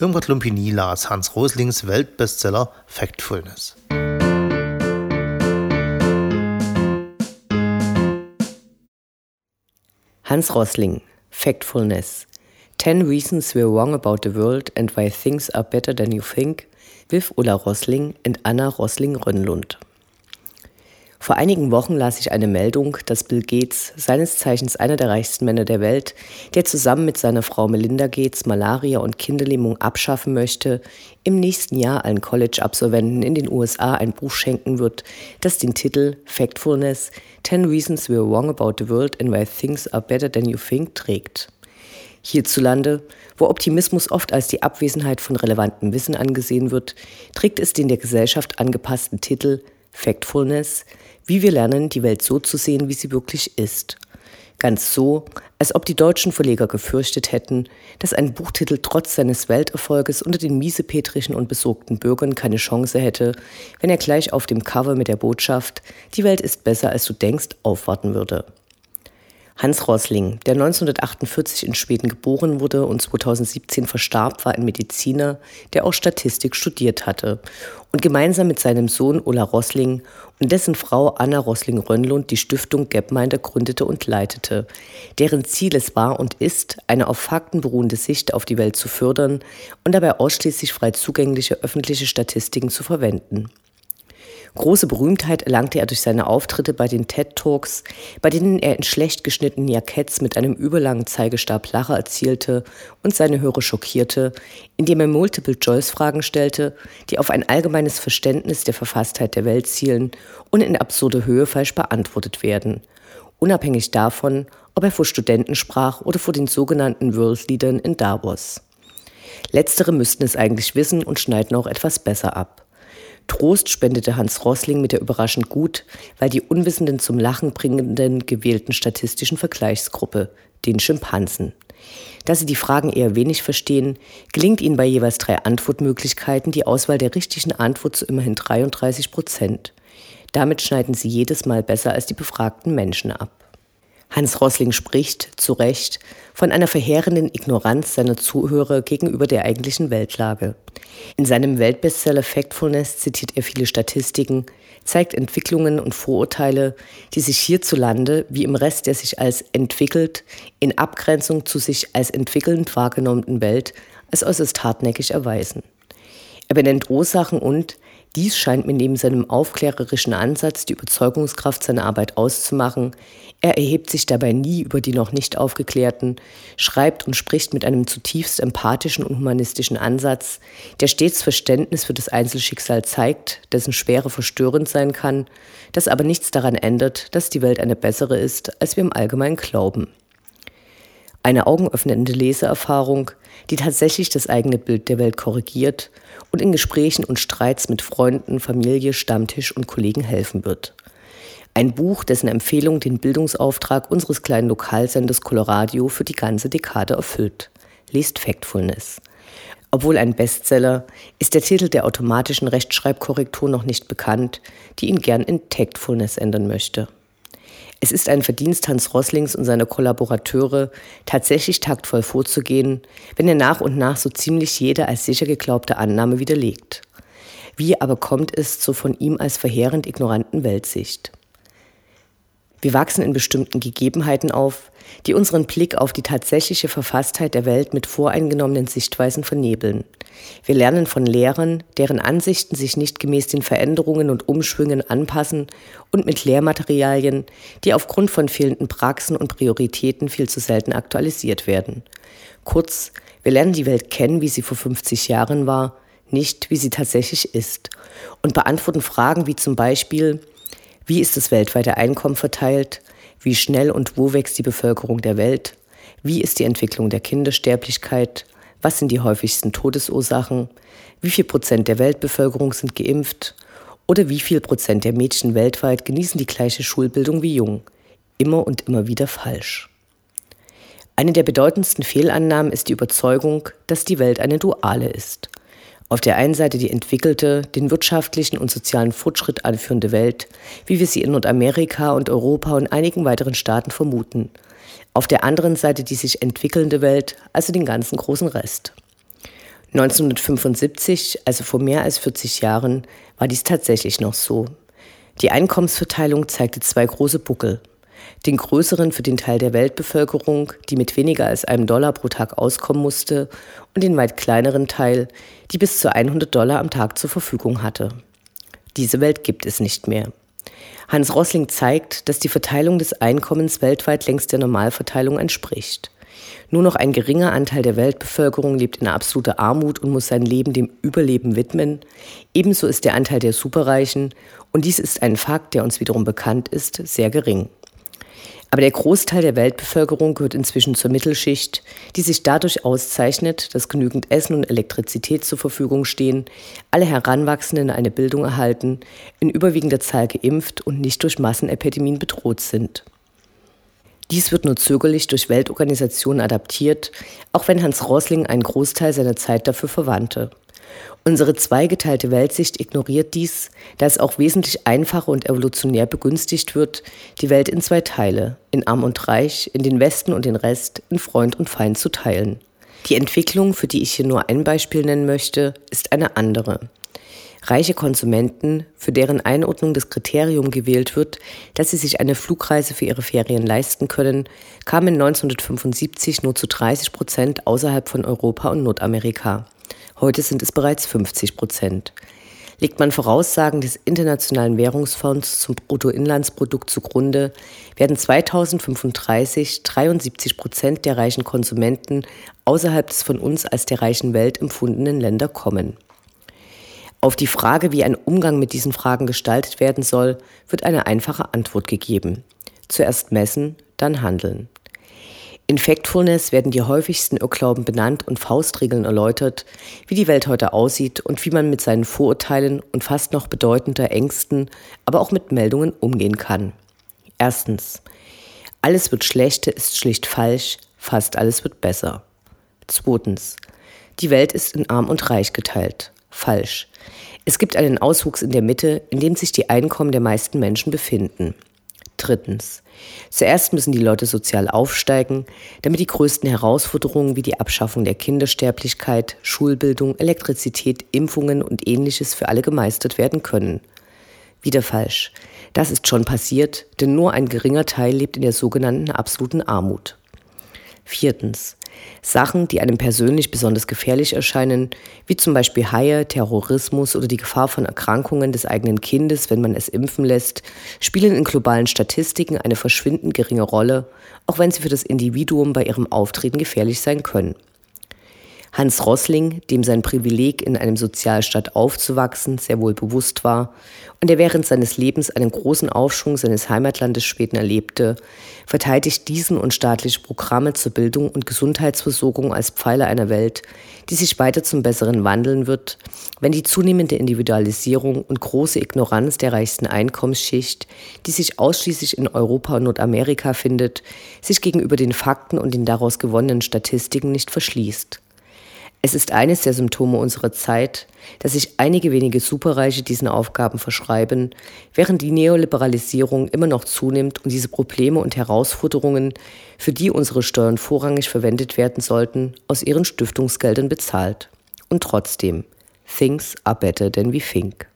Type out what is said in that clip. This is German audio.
Irmgard Lumpini las Hans Roslings Weltbestseller Factfulness. Hans Rosling, Factfulness. 10 Reasons We're Wrong About the World and Why Things Are Better Than You Think with Ulla Rosling und Anna Rosling-Rönnlund. Vor einigen Wochen las ich eine Meldung, dass Bill Gates, seines Zeichens einer der reichsten Männer der Welt, der zusammen mit seiner Frau Melinda Gates Malaria und Kinderlähmung abschaffen möchte, im nächsten Jahr allen College-Absolventen in den USA ein Buch schenken wird, das den Titel Factfulness – 10 Reasons We're Wrong About the World and Why Things Are Better Than You Think trägt. Hierzulande, wo Optimismus oft als die Abwesenheit von relevantem Wissen angesehen wird, trägt es den der Gesellschaft angepassten Titel Factfulness – wie wir lernen, die Welt so zu sehen, wie sie wirklich ist. Ganz so, als ob die deutschen Verleger gefürchtet hätten, dass ein Buchtitel trotz seines Welterfolges unter den miesepetrischen und besorgten Bürgern keine Chance hätte, wenn er gleich auf dem Cover mit der Botschaft Die Welt ist besser, als du denkst, aufwarten würde. Hans Rosling, der 1948 in Schweden geboren wurde und 2017 verstarb, war ein Mediziner, der auch Statistik studiert hatte und gemeinsam mit seinem Sohn Ulla Rosling und dessen Frau Anna Rosling-Rönnlund die Stiftung Gapminder gründete und leitete, deren Ziel es war und ist, eine auf Fakten beruhende Sicht auf die Welt zu fördern und dabei ausschließlich frei zugängliche öffentliche Statistiken zu verwenden. Große Berühmtheit erlangte er durch seine Auftritte bei den TED Talks, bei denen er in schlecht geschnittenen Jacketts mit einem überlangen Zeigestab Lacher erzielte und seine Hörer schockierte, indem er Multiple-Choice-Fragen stellte, die auf ein allgemeines Verständnis der Verfasstheit der Welt zielen und in absurde Höhe falsch beantwortet werden, unabhängig davon, ob er vor Studenten sprach oder vor den sogenannten World Leadern in Davos. Letztere müssten es eigentlich wissen und schneiden auch etwas besser ab. Trost spendete Hans Rossling mit der überraschend gut, weil die Unwissenden zum Lachen bringenden gewählten statistischen Vergleichsgruppe, den Schimpansen. Da sie die Fragen eher wenig verstehen, gelingt ihnen bei jeweils drei Antwortmöglichkeiten die Auswahl der richtigen Antwort zu immerhin 33 Prozent. Damit schneiden sie jedes Mal besser als die befragten Menschen ab. Hans Rossling spricht, zu Recht, von einer verheerenden Ignoranz seiner Zuhörer gegenüber der eigentlichen Weltlage. In seinem Weltbestseller Factfulness zitiert er viele Statistiken, zeigt Entwicklungen und Vorurteile, die sich hierzulande, wie im Rest der sich als entwickelt, in Abgrenzung zu sich als entwickelnd wahrgenommenen Welt, als äußerst hartnäckig erweisen. Er benennt Ursachen und, dies scheint mir neben seinem aufklärerischen Ansatz die Überzeugungskraft seiner Arbeit auszumachen. Er erhebt sich dabei nie über die noch nicht Aufgeklärten, schreibt und spricht mit einem zutiefst empathischen und humanistischen Ansatz, der stets Verständnis für das Einzelschicksal zeigt, dessen Schwere verstörend sein kann, das aber nichts daran ändert, dass die Welt eine bessere ist, als wir im Allgemeinen glauben. Eine augenöffnende Leseerfahrung, die tatsächlich das eigene Bild der Welt korrigiert und in Gesprächen und Streits mit Freunden, Familie, Stammtisch und Kollegen helfen wird. Ein Buch, dessen Empfehlung den Bildungsauftrag unseres kleinen Lokalsenders Coloradio für die ganze Dekade erfüllt. Lest Factfulness. Obwohl ein Bestseller, ist der Titel der automatischen Rechtschreibkorrektur noch nicht bekannt, die ihn gern in Tactfulness ändern möchte. Es ist ein Verdienst Hans Rosslings und seiner Kollaborateure, tatsächlich taktvoll vorzugehen, wenn er nach und nach so ziemlich jede als sicher geglaubte Annahme widerlegt. Wie aber kommt es zur von ihm als verheerend ignoranten Weltsicht? Wir wachsen in bestimmten Gegebenheiten auf, die unseren Blick auf die tatsächliche Verfasstheit der Welt mit voreingenommenen Sichtweisen vernebeln. Wir lernen von Lehrern, deren Ansichten sich nicht gemäß den Veränderungen und Umschwüngen anpassen und mit Lehrmaterialien, die aufgrund von fehlenden Praxen und Prioritäten viel zu selten aktualisiert werden. Kurz, wir lernen die Welt kennen, wie sie vor 50 Jahren war, nicht wie sie tatsächlich ist und beantworten Fragen wie zum Beispiel, wie ist das weltweite Einkommen verteilt? Wie schnell und wo wächst die Bevölkerung der Welt? Wie ist die Entwicklung der Kindersterblichkeit? Was sind die häufigsten Todesursachen? Wie viel Prozent der Weltbevölkerung sind geimpft? Oder wie viel Prozent der Mädchen weltweit genießen die gleiche Schulbildung wie Jung? Immer und immer wieder falsch. Eine der bedeutendsten Fehlannahmen ist die Überzeugung, dass die Welt eine duale ist. Auf der einen Seite die entwickelte, den wirtschaftlichen und sozialen Fortschritt anführende Welt, wie wir sie in Nordamerika und Europa und einigen weiteren Staaten vermuten. Auf der anderen Seite die sich entwickelnde Welt, also den ganzen großen Rest. 1975, also vor mehr als 40 Jahren, war dies tatsächlich noch so. Die Einkommensverteilung zeigte zwei große Buckel. Den größeren für den Teil der Weltbevölkerung, die mit weniger als einem Dollar pro Tag auskommen musste, und den weit kleineren Teil, die bis zu 100 Dollar am Tag zur Verfügung hatte. Diese Welt gibt es nicht mehr. Hans Rossling zeigt, dass die Verteilung des Einkommens weltweit längst der Normalverteilung entspricht. Nur noch ein geringer Anteil der Weltbevölkerung lebt in absoluter Armut und muss sein Leben dem Überleben widmen. Ebenso ist der Anteil der Superreichen, und dies ist ein Fakt, der uns wiederum bekannt ist, sehr gering. Aber der Großteil der Weltbevölkerung gehört inzwischen zur Mittelschicht, die sich dadurch auszeichnet, dass genügend Essen und Elektrizität zur Verfügung stehen, alle Heranwachsenden eine Bildung erhalten, in überwiegender Zahl geimpft und nicht durch Massenepidemien bedroht sind. Dies wird nur zögerlich durch Weltorganisationen adaptiert, auch wenn Hans Rosling einen Großteil seiner Zeit dafür verwandte. Unsere zweigeteilte Weltsicht ignoriert dies, da es auch wesentlich einfacher und evolutionär begünstigt wird, die Welt in zwei Teile, in Arm und Reich, in den Westen und den Rest, in Freund und Feind zu teilen. Die Entwicklung, für die ich hier nur ein Beispiel nennen möchte, ist eine andere. Reiche Konsumenten, für deren Einordnung das Kriterium gewählt wird, dass sie sich eine Flugreise für ihre Ferien leisten können, kamen 1975 nur zu 30 Prozent außerhalb von Europa und Nordamerika. Heute sind es bereits 50 Prozent. Legt man Voraussagen des Internationalen Währungsfonds zum Bruttoinlandsprodukt zugrunde, werden 2035 73 Prozent der reichen Konsumenten außerhalb des von uns als der reichen Welt empfundenen Länder kommen. Auf die Frage, wie ein Umgang mit diesen Fragen gestaltet werden soll, wird eine einfache Antwort gegeben. Zuerst messen, dann handeln. In Factfulness werden die häufigsten Irrglauben benannt und Faustregeln erläutert, wie die Welt heute aussieht und wie man mit seinen Vorurteilen und fast noch bedeutender Ängsten, aber auch mit Meldungen umgehen kann. Erstens. Alles wird schlechter ist schlicht falsch, fast alles wird besser. Zweitens. Die Welt ist in arm und reich geteilt. Falsch. Es gibt einen Auswuchs in der Mitte, in dem sich die Einkommen der meisten Menschen befinden. Drittens. Zuerst müssen die Leute sozial aufsteigen, damit die größten Herausforderungen wie die Abschaffung der Kindersterblichkeit, Schulbildung, Elektrizität, Impfungen und ähnliches für alle gemeistert werden können. Wieder falsch. Das ist schon passiert, denn nur ein geringer Teil lebt in der sogenannten absoluten Armut. Viertens. Sachen, die einem persönlich besonders gefährlich erscheinen, wie zum Beispiel Haie, Terrorismus oder die Gefahr von Erkrankungen des eigenen Kindes, wenn man es impfen lässt, spielen in globalen Statistiken eine verschwindend geringe Rolle, auch wenn sie für das Individuum bei ihrem Auftreten gefährlich sein können. Hans Rossling, dem sein Privileg, in einem Sozialstaat aufzuwachsen, sehr wohl bewusst war und der während seines Lebens einen großen Aufschwung seines Heimatlandes Schweden erlebte, verteidigt diesen und staatliche Programme zur Bildung und Gesundheitsversorgung als Pfeiler einer Welt, die sich weiter zum Besseren wandeln wird, wenn die zunehmende Individualisierung und große Ignoranz der reichsten Einkommensschicht, die sich ausschließlich in Europa und Nordamerika findet, sich gegenüber den Fakten und den daraus gewonnenen Statistiken nicht verschließt. Es ist eines der Symptome unserer Zeit, dass sich einige wenige Superreiche diesen Aufgaben verschreiben, während die Neoliberalisierung immer noch zunimmt und diese Probleme und Herausforderungen, für die unsere Steuern vorrangig verwendet werden sollten, aus ihren Stiftungsgeldern bezahlt. Und trotzdem, things are better than we think.